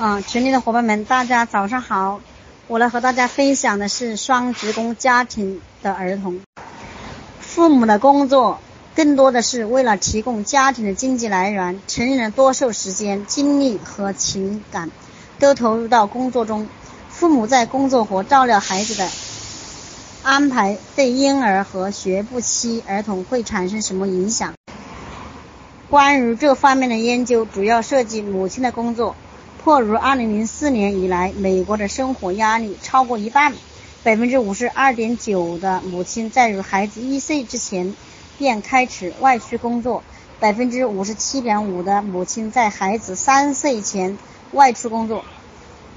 啊，群里的伙伴们，大家早上好！我来和大家分享的是双职工家庭的儿童。父母的工作更多的是为了提供家庭的经济来源，成人的多数时间、精力和情感都投入到工作中。父母在工作和照料孩子的安排，对婴儿和学步期儿童会产生什么影响？关于这方面的研究，主要涉及母亲的工作。迫于2004年以来，美国的生活压力，超过一半，百分之五十二点九的母亲在与孩子一岁之前便开始外出工作，百分之五十七点五的母亲在孩子三岁前外出工作。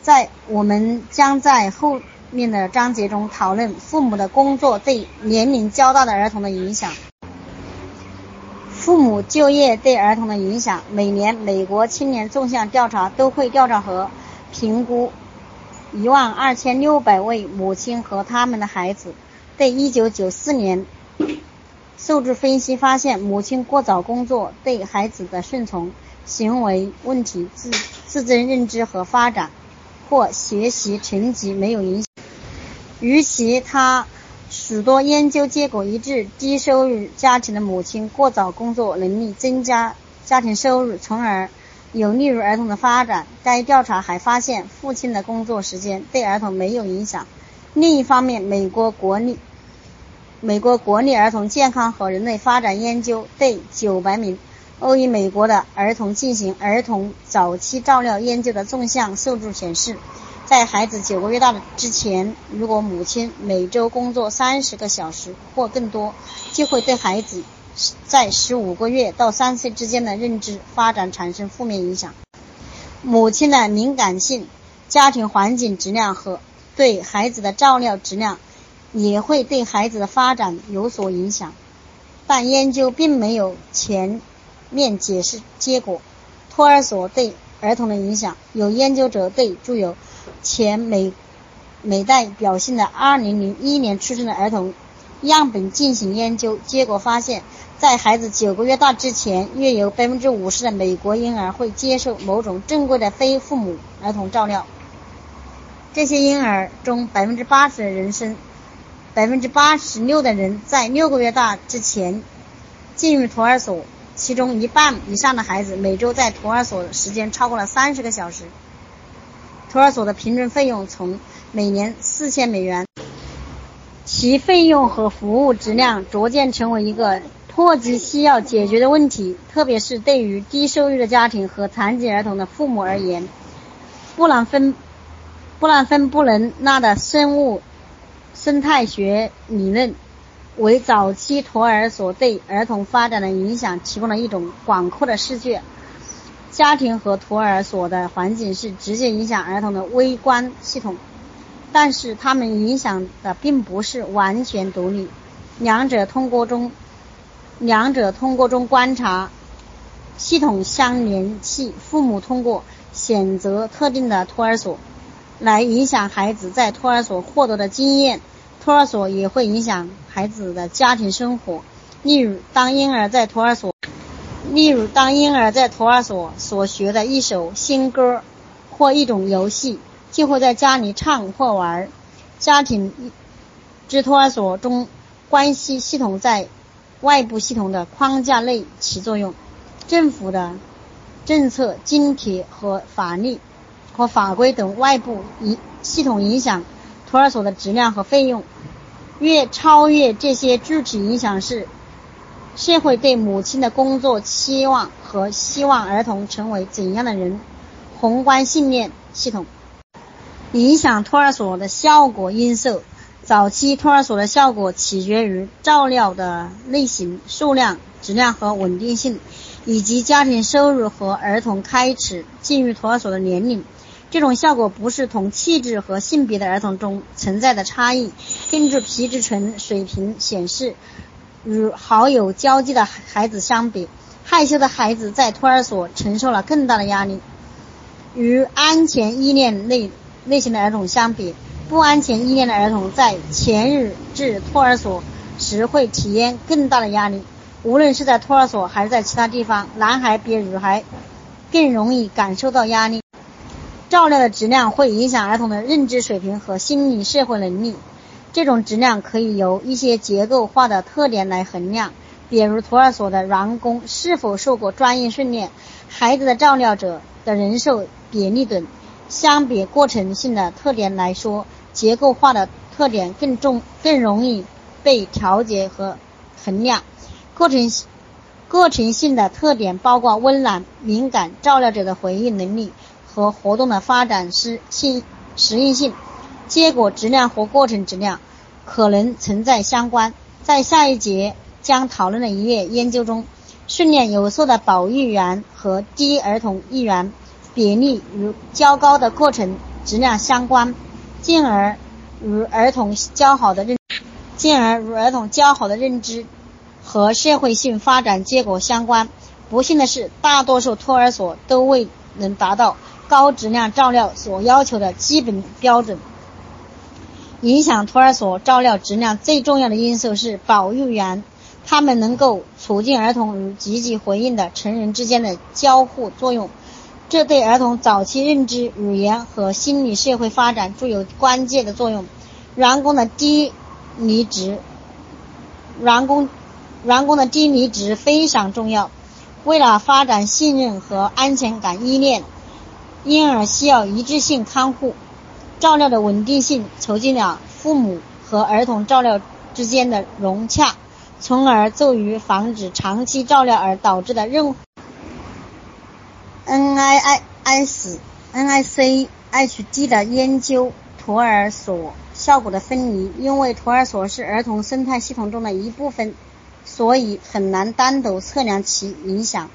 在我们将在后面的章节中讨论父母的工作对年龄较大的儿童的影响。父母就业对儿童的影响。每年，美国青年纵向调查都会调查和评估一万二千六百位母亲和他们的孩子。对一九九四年数据分析发现，母亲过早工作对孩子的顺从、行为问题、自自尊认知和发展或学习成绩没有影响。与其他。许多研究结果一致，低收入家庭的母亲过早工作，能力增加家庭收入，从而有利于儿童的发展。该调查还发现，父亲的工作时间对儿童没有影响。另一方面，美国国立美国国立儿童健康和人类发展研究对九百名欧裔美国的儿童进行儿童早期照料研究的纵向数据显示。在孩子九个月大的之前，如果母亲每周工作三十个小时或更多，就会对孩子在十五个月到三岁之间的认知发展产生负面影响。母亲的敏感性、家庭环境质量和对孩子的照料质量也会对孩子的发展有所影响。但研究并没有全面解释结果。托儿所对儿童的影响，有研究者对具有前美美代表性的2001年出生的儿童样本进行研究，结果发现，在孩子九个月大之前，约有50%的美国婴儿会接受某种正规的非父母儿童照料。这些婴儿中，80%的人生，86%的人在六个月大之前进入托儿所，其中一半以上的孩子每周在托儿所时间超过了30个小时。托儿所的平均费用从每年四千美元，其费用和服务质量逐渐成为一个迫切需要解决的问题，特别是对于低收入的家庭和残疾儿童的父母而言。布兰芬布兰芬布伦纳的生物生态学理论为早期托儿所对儿童发展的影响提供了一种广阔的视觉。家庭和托儿所的环境是直接影响儿童的微观系统，但是他们影响的并不是完全独立，两者通过中，两者通过中观察系统相联系。父母通过选择特定的托儿所，来影响孩子在托儿所获得的经验。托儿所也会影响孩子的家庭生活。例如，当婴儿在托儿所。例如，当婴儿在托儿所所学的一首新歌或一种游戏，就会在家里唱或玩。家庭之托儿所中关系系统在外部系统的框架内起作用。政府的政策、津贴和法律和法规等外部影系统影响托儿所的质量和费用。越超越这些具体影响是。社会对母亲的工作期望和希望儿童成为怎样的人？宏观信念系统影响托儿所的效果因素。早期托儿所的效果取决于照料的类型、数量、质量和稳定性，以及家庭收入和儿童开始进入托儿所的年龄。这种效果不是同气质和性别的儿童中存在的差异。根据皮质醇水平显示。与好友交际的孩子相比，害羞的孩子在托儿所承受了更大的压力。与安全依恋类类型的儿童相比，不安全依恋的儿童在潜入至托儿所时会体验更大的压力。无论是在托儿所还是在其他地方，男孩比女孩更容易感受到压力。照料的质量会影响儿童的认知水平和心理社会能力。这种质量可以由一些结构化的特点来衡量，比如托儿所的员工是否受过专业训练，孩子的照料者的人手比例等。相比过程性的特点来说，结构化的特点更重、更容易被调节和衡量。过程过程性的特点包括温暖、敏感、照料者的回应能力。和活动的发展适性适应性，结果质量和过程质量可能存在相关。在下一节将讨论的一页研究中，训练有素的保育员和低儿童议员比例与较高的过程质量相关，进而与儿童较好的认，进而与儿童较好的认知和社会性发展结果相关。不幸的是，大多数托儿所都未能达到。高质量照料所要求的基本标准。影响托儿所照料质量最重要的因素是保育员，他们能够促进儿童与积极回应的成人之间的交互作用，这对儿童早期认知、语言和心理社会发展具有关键的作用。员工的低离职，员工员工的低离职非常重要。为了发展信任和安全感依恋。婴儿需要一致性看护，照料的稳定性促进了父母和儿童照料之间的融洽，从而助于防止长期照料而导致的任。NIIS、NICHD 的研究托儿所效果的分离，因为托儿所是儿童生态系统中的一部分，所以很难单独测量其影响。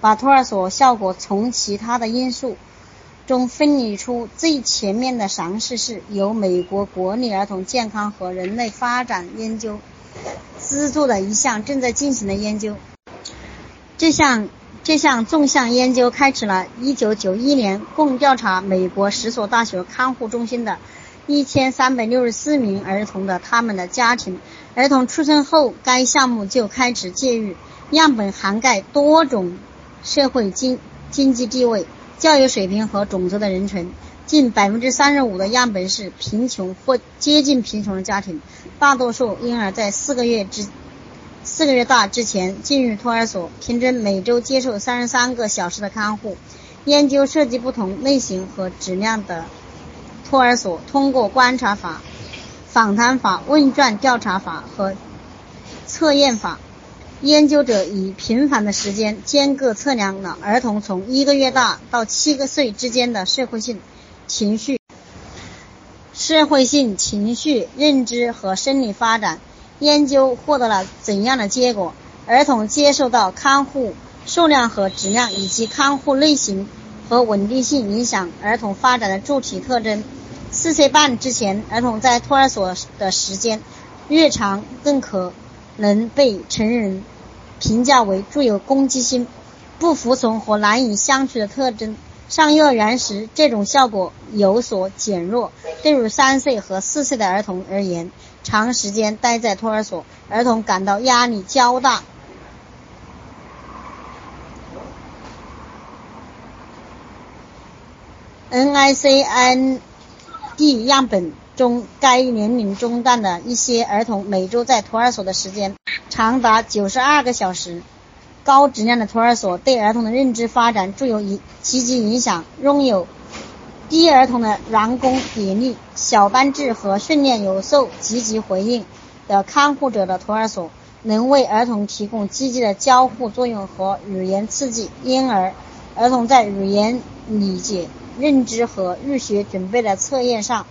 把托儿所效果从其他的因素。中分离出最全面的尝试是由美国国立儿童健康和人类发展研究资助的一项正在进行的研究。这项这项纵向研究开始了1991年，共调查美国十所大学看护中心的一千三百六十四名儿童的他们的家庭。儿童出生后，该项目就开始介入，样本涵盖多种社会经经济地位。教育水平和种族的人群，近百分之三十五的样本是贫穷或接近贫穷的家庭。大多数婴儿在四个月之四个月大之前进入托儿所，平均每周接受三十三个小时的看护。研究涉及不同类型和质量的托儿所，通过观察法、访谈法、问卷调查法和测验法。研究者以频繁的时间间隔测量了儿童从一个月大到七个岁之间的社会性、情绪、社会性情绪认知和生理发展。研究获得了怎样的结果？儿童接受到看护数量和质量，以及看护类型和稳定性影响儿童发展的主体特征。四岁半之前，儿童在托儿所的时间越长，更可。能被成人评价为具有攻击性、不服从和难以相处的特征。上幼儿园时，这种效果有所减弱。对于三岁和四岁的儿童而言，长时间待在托儿所，儿童感到压力较大。NICN D 样本。中该年龄中段的一些儿童每周在托儿所的时间长达九十二个小时。高质量的托儿所对儿童的认知发展具有积极影响。拥有低儿童的员工比例、小班制和训练有素、积极回应的看护者的托儿所，能为儿童提供积极的交互作用和语言刺激，因而儿童在语言理解、认知和入学准备的测验上。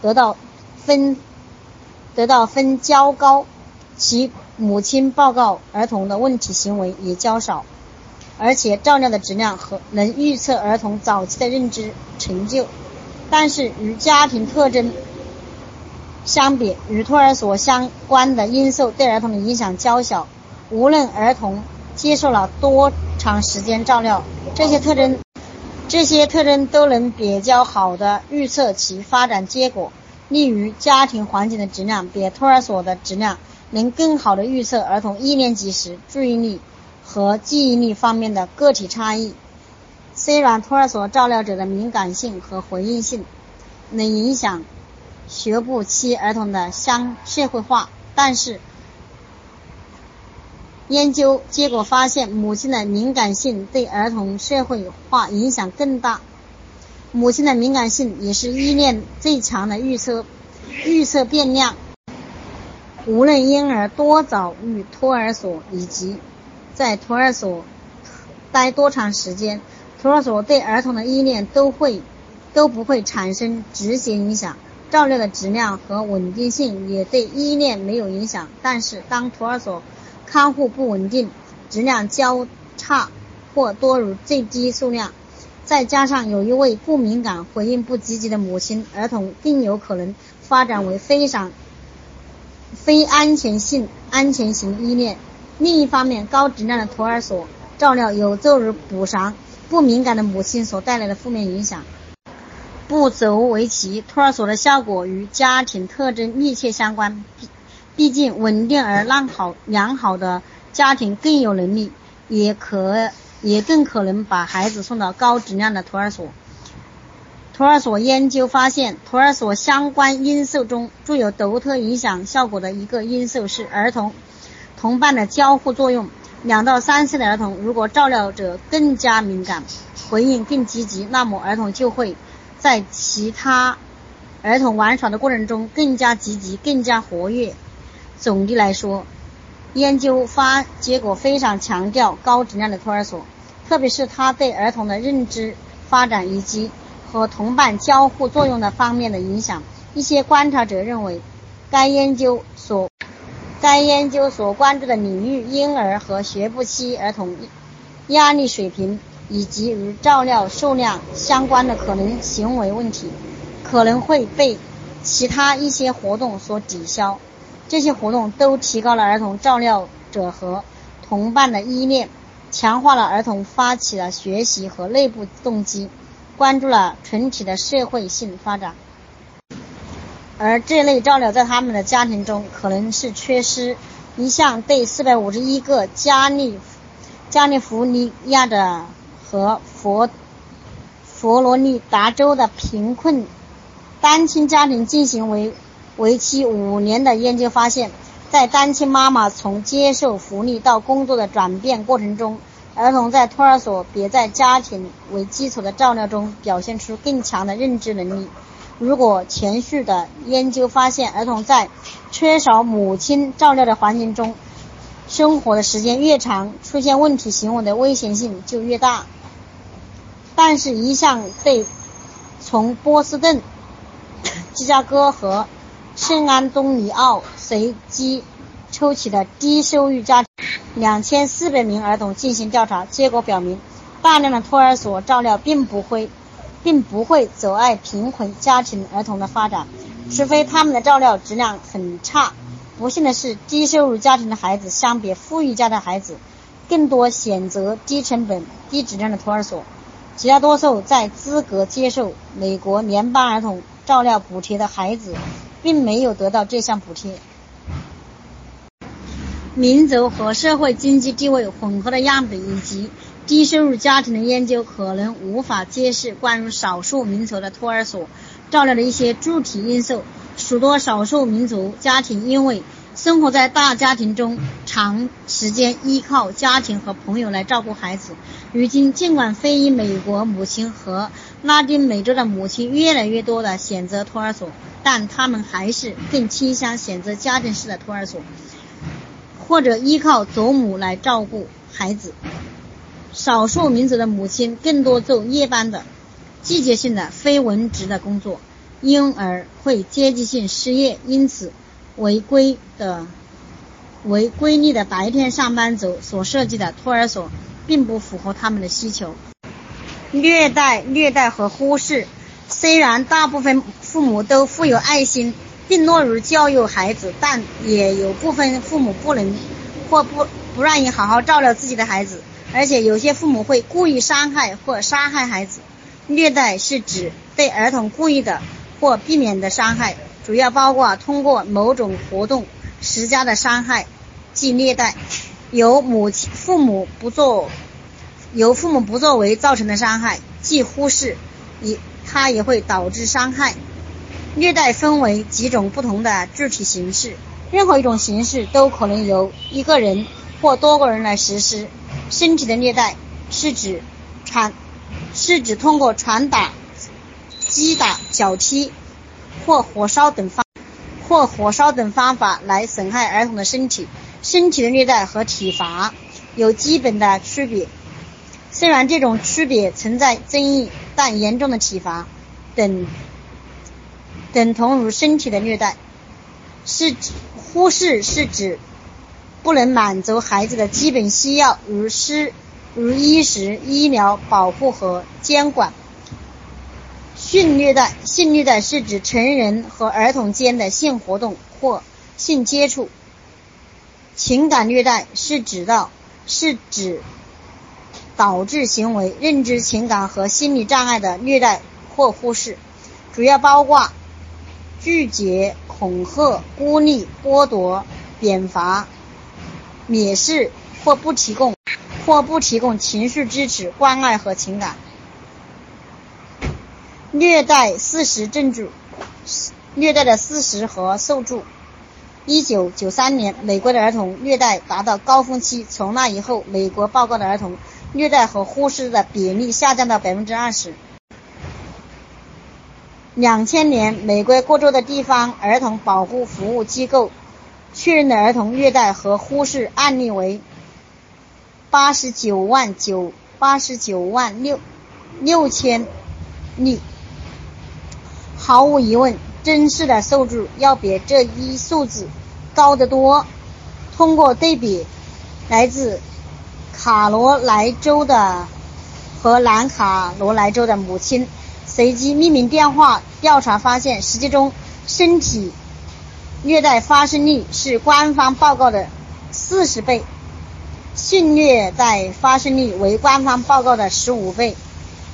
得到分得到分较高，其母亲报告儿童的问题行为也较少，而且照料的质量和能预测儿童早期的认知成就。但是与家庭特征相比，与托儿所相关的因素对儿童的影响较小。无论儿童接受了多长时间照料，这些特征。这些特征都能比较好的预测其发展结果，例如家庭环境的质量比托儿所的质量能更好的预测儿童一年级时注意力和记忆力方面的个体差异。虽然托儿所照料者的敏感性和回应性能影响学步期儿童的相社会化，但是研究结果发现，母亲的敏感性对儿童社会化影响更大。母亲的敏感性也是依恋最强的预测预测变量。无论婴儿多早入托儿所，以及在托儿所待多长时间，托儿所对儿童的依恋都会都不会产生直接影响。照料的质量和稳定性也对依恋没有影响。但是，当托儿所看护不稳定、质量较差或多如最低数量，再加上有一位不敏感、回应不积极的母亲，儿童更有可能发展为非常非安全性安全型依恋。另一方面，高质量的托儿所照料有助于补偿不敏感的母亲所带来的负面影响。不足为奇，托儿所的效果与家庭特征密切相关。毕毕竟，稳定而良好良好的家庭更有能力，也可也更可能把孩子送到高质量的托儿所。托儿所研究发现，托儿所相关因素中具有独特影响效果的一个因素是儿童同伴的交互作用。两到三岁的儿童，如果照料者更加敏感，回应更积极，那么儿童就会。在其他儿童玩耍的过程中更加积极、更加活跃。总的来说，研究发结果非常强调高质量的托儿所，特别是它对儿童的认知发展以及和同伴交互作用的方面的影响。一些观察者认为，该研究所该研究所关注的领域——婴儿和学步期儿童压力水平。以及与照料数量相关的可能行为问题，可能会被其他一些活动所抵消。这些活动都提高了儿童照料者和同伴的依恋，强化了儿童发起的学习和内部动机，关注了群体的社会性发展。而这类照料在他们的家庭中可能是缺失。一项对四百五十一个加利加利福尼亚的。和佛佛罗里达州的贫困单亲家庭进行为为期五年的研究发现，在单亲妈妈从接受福利到工作的转变过程中，儿童在托儿所别在家庭为基础的照料中表现出更强的认知能力。如果前续的研究发现，儿童在缺少母亲照料的环境中生活的时间越长，出现问题行为的危险性就越大。但是，一项对从波士顿、芝加哥和圣安东尼奥随机抽取的低收入家庭两千四百名儿童进行调查，结果表明，大量的托儿所照料并不会，并不会阻碍贫困家庭儿童的发展，除非他们的照料质量很差。不幸的是，低收入家庭的孩子相比富裕家的孩子，更多选择低成本、低质量的托儿所。绝大多数在资格接受美国联邦儿童照料补贴的孩子，并没有得到这项补贴。民族和社会经济地位混合的样本以及低收入家庭的研究，可能无法揭示关于少数民族的托儿所照料的一些具体因素。许多少数民族家庭因为生活在大家庭中，长时间依靠家庭和朋友来照顾孩子。如今，尽管非裔美国母亲和拉丁美洲的母亲越来越多的选择托儿所，但他们还是更倾向选择家庭式的托儿所，或者依靠祖母来照顾孩子。少数民族的母亲更多做夜班的、季节性的非文职的工作，因而会阶级性失业，因此违规的、为规律的白天上班族所设计的托儿所。并不符合他们的需求。虐待、虐待和忽视，虽然大部分父母都富有爱心，并乐于教育孩子，但也有部分父母不能或不不愿意好好照料自己的孩子，而且有些父母会故意伤害或杀害孩子。虐待是指对儿童故意的或避免的伤害，主要包括通过某种活动施加的伤害，即虐待。由母亲、父母不做由父母不作为造成的伤害，既忽视，也它也会导致伤害。虐待分为几种不同的具体形式，任何一种形式都可能由一个人或多个人来实施。身体的虐待是指传，是指通过传打、击打、脚踢或火烧等方或火烧等方法来损害儿童的身体。身体的虐待和体罚有基本的区别，虽然这种区别存在争议，但严重的体罚等。等同于身体的虐待，是指忽视是指不能满足孩子的基本需要，如食、如衣食、医疗保护和监管。性虐待，性虐待是指成人和儿童间的性活动或性接触。情感虐待是指到是指导致行为、认知、情感和心理障碍的虐待或忽视，主要包括。拒绝、恐吓、孤立、剥夺、贬罚、蔑视或不提供 或不提供情绪支持、关爱和情感。虐待事实证据，虐待的事实和受助。一九九三年，美国的儿童虐待达到高峰期，从那以后，美国报告的儿童虐待和忽视的比例下降到百分之二十。两千年，美国各州的地方儿童保护服务机构确认的儿童虐待和忽视案例为八十九万九八十九万六六千例。毫无疑问，真实的数据要比这一数字高得多。通过对比来自卡罗来州的和南卡罗来州的母亲。随机匿名电话调查发现，实际中身体虐待发生率是官方报告的四十倍，性虐待发生率为官方报告的十五倍。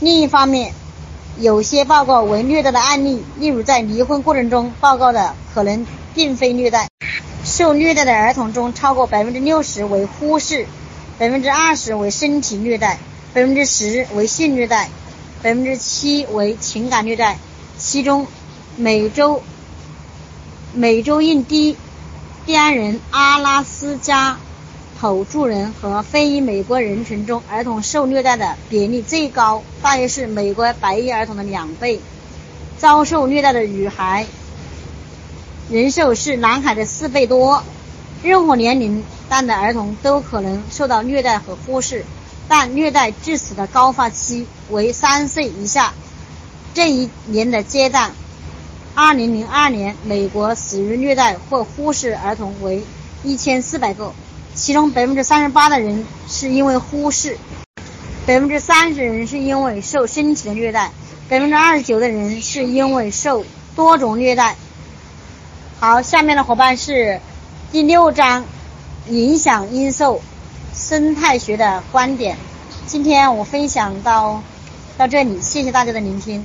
另一方面，有些报告为虐待的案例，例如在离婚过程中报告的，可能并非虐待。受虐待的儿童中，超过百分之六十为忽视，百分之二十为身体虐待，百分之十为性虐待。百分之七为情感虐待，其中美洲美洲印第安人、阿拉斯加土著人和非裔美国人群中，儿童受虐待的比例最高，大约是美国白裔儿童的两倍。遭受虐待的女孩人数是男孩的四倍多。任何年龄段的儿童都可能受到虐待和忽视。但虐待致死的高发期为三岁以下这一年的阶段。二零零二年，美国死于虐待或忽视儿童为一千四百个，其中百分之三十八的人是因为忽视，百分之三十人是因为受身体的虐待，百分之二十九的人是因为受多种虐待。好，下面的伙伴是第六章影响因素。生态学的观点，今天我分享到到这里，谢谢大家的聆听。